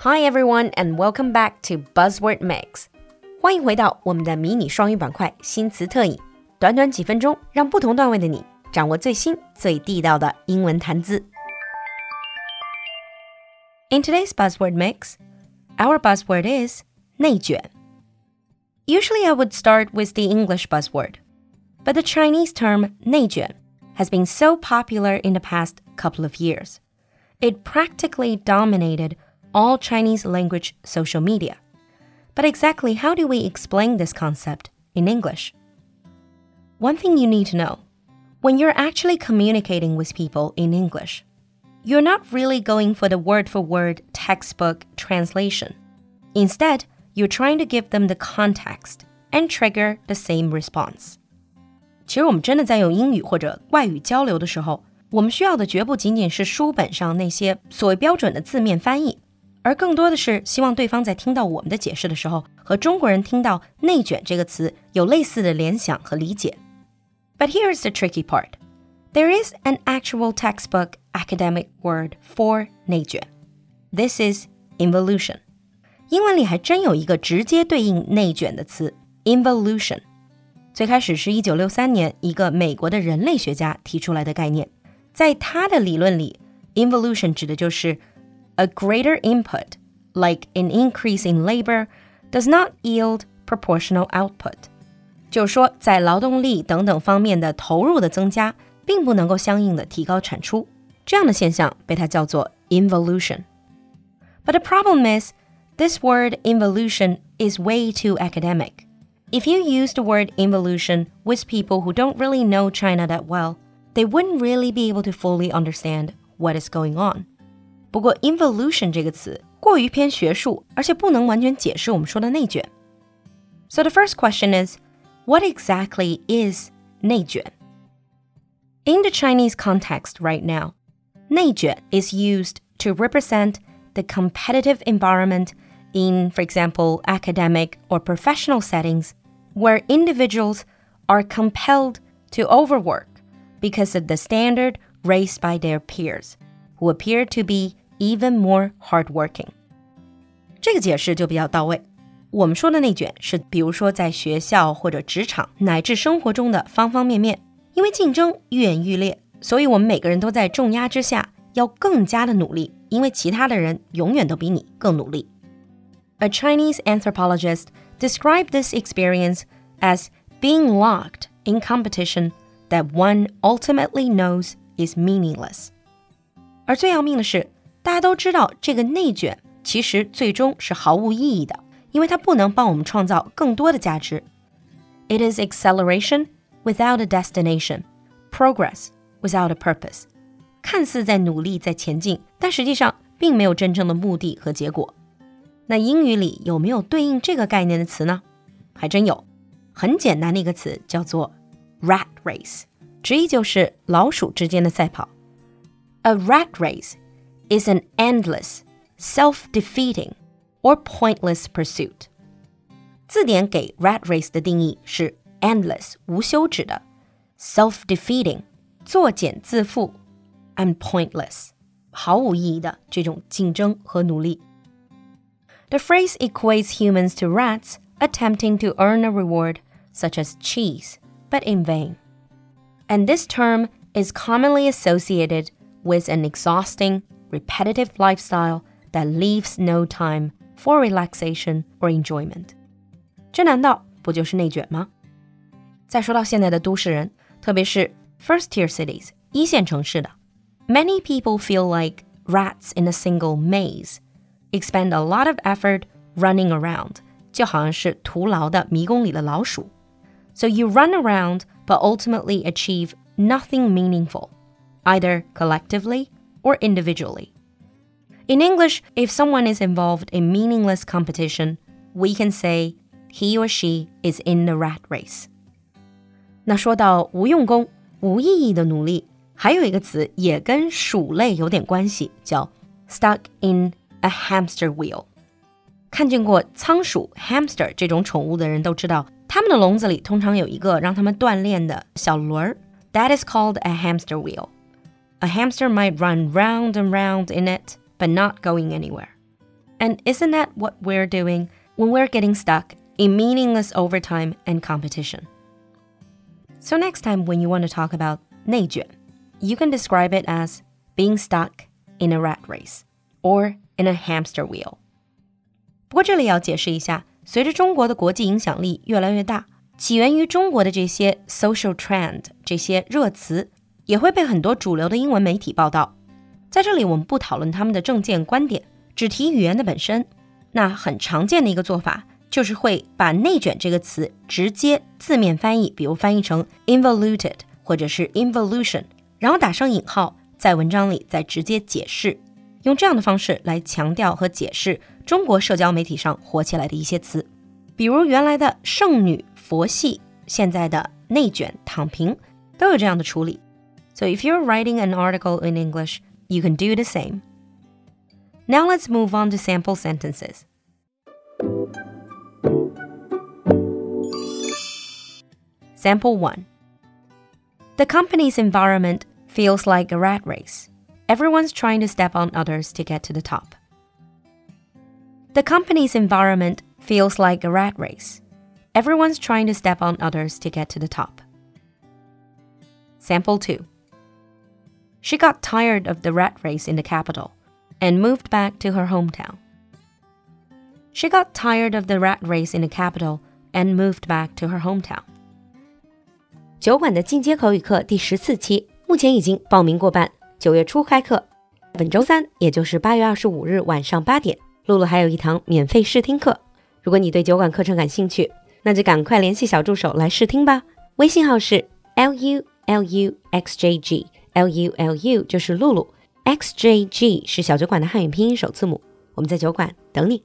Hi everyone and welcome back to Buzzword Mix。欢迎回到我们的迷你双语板块新词特饮，短短几分钟，让不同段位的你掌握最新最地道的英文谈资。In today's Buzzword Mix, our buzzword is 内卷。Usually I would start with the English buzzword, but the Chinese term 内卷 has been so popular in the past couple of years. It practically dominated all Chinese language social media. But exactly how do we explain this concept in English? One thing you need to know when you're actually communicating with people in English, you're not really going for the word for word textbook translation. Instead, you're trying to give them the context and trigger the same response. 其实我们真的在用英语或者外语交流的时候，我们需要的绝不仅仅是书本上那些所谓标准的字面翻译， 而更多的是希望对方在听到我们的解释的时候，和中国人听到“内卷”这个词有类似的联想和理解。But here's the tricky part: there is an actual textbook academic word for 内卷. This is involution. 英文里还真有一个直接对应内卷的词 involution。最开始是一九六三年一个美国的人类学家提出来的概念，在他的理论里，involution 指的就是 a greater input, like an increase in labor, does not yield proportional output。就是说，在劳动力等等方面的投入的增加，并不能够相应的提高产出。这样的现象被它叫做 involution。But the problem is, this word involution is way too academic. If you use the word involution with people who don't really know China that well, they wouldn't really be able to fully understand what is going on. 不过，involution 这个词过于偏学术，而且不能完全解释我们说的内卷。So the first question is, what exactly is 内卷? In the Chinese context right now, 内卷 is used to represent the competitive environment in, for example, academic or professional settings where individuals are compelled to overwork because of the standard raised by their peers, who appear to be even more hardworking。这个解释就比较到位。我们说的内卷是，比如说在学校或者职场乃至生活中的方方面面，因为竞争愈演愈烈，所以我们每个人都在重压之下要更加的努力，因为其他的人永远都比你更努力。A Chinese anthropologist described this experience as being locked in competition that one ultimately knows is meaningless. 而最要命的是， 大家都知道这个内卷其实最终是毫无意义的，因为它不能帮我们创造更多的价值。It is acceleration without a destination, progress without a purpose. 看似在努力在前进，但实际上并没有真正的目的和结果。那英语里有没有对应这个概念的词呢？还真有，很简单的一个词叫做 rat race，直译就是老鼠之间的赛跑。A rat race is an endless, self-defeating or pointless pursuit. 字典给 rat race 的定义是 endless 无休止的，self-defeating 作茧自缚，and pointless 毫无意义的这种竞争和努力。The phrase equates humans to rats attempting to earn a reward such as cheese, but in vain. And this term is commonly associated with an exhausting, repetitive lifestyle that leaves no time for relaxation or enjoyment. 这难道不就是内卷吗？再说到现在的都市人，特别是 first-tier cities 一线城市的，many people feel like rats in a single maze, expend a lot of effort running around，就好像是徒劳的迷宫里的老鼠。So you run around, but ultimately achieve nothing meaningful, either collectively or individually. In English, if someone is involved in meaningless competition, we can say he or she is in the rat race. 那说到无用功、无意义的努力，还有一个词也跟鼠类有点关系，叫 stuck in a hamster wheel。看见过仓鼠 hamster 这种宠物的人都知道，它们的笼子里通常有一个让它们锻炼的小轮儿。That is called a hamster wheel. A hamster might run round and round in it but not going anywhere. And isn't that what we're doing when we're getting stuck in meaningless overtime and competition? So, next time when you want to talk about 内卷, you can describe it as being stuck in a rat race or in a hamster wheel. 不过这里要解释一下，随着中国的国际影响力越来越大，起源于中国的这些 social trend 这些热词， 也会被很多主流的英文媒体报道。在这里，我们不讨论他们的政见观点，只提语言的本身。那很常见的一个做法，就是会把“内卷”这个词直接字面翻译，比如翻译成 involuted 或者是 involution，然后打上引号，在文章里再直接解释，用这样的方式来强调和解释中国社交媒体上火起来的一些词，比如原来的剩女。佛系，现在的内卷、躺平都有这样的处理。So if you're writing an article in English, you can do the same. Now let's move on to sample sentences. Sample 1 The company's environment feels like a rat race. Everyone's trying to step on others to get to the top. The company's environment feels like a rat race. Everyone's trying to step on others to get to the top. Sample 2. She got tired of the rat race in the capital and moved back to her hometown. She got tired of the rat race in the capital and moved back to her hometown. 酒馆的进阶口语课第十四期目前已经报名过半，九月初开课。本周三，也就是八月二十五日晚上八点，露露还有一堂免费试听课。如果你对酒馆课程感兴趣，那就赶快联系小助手来试听吧。微信号是 l u l u x j g l u l u 就是露露，x j g 是小酒馆的汉语拼音首字母。我们在酒馆等你。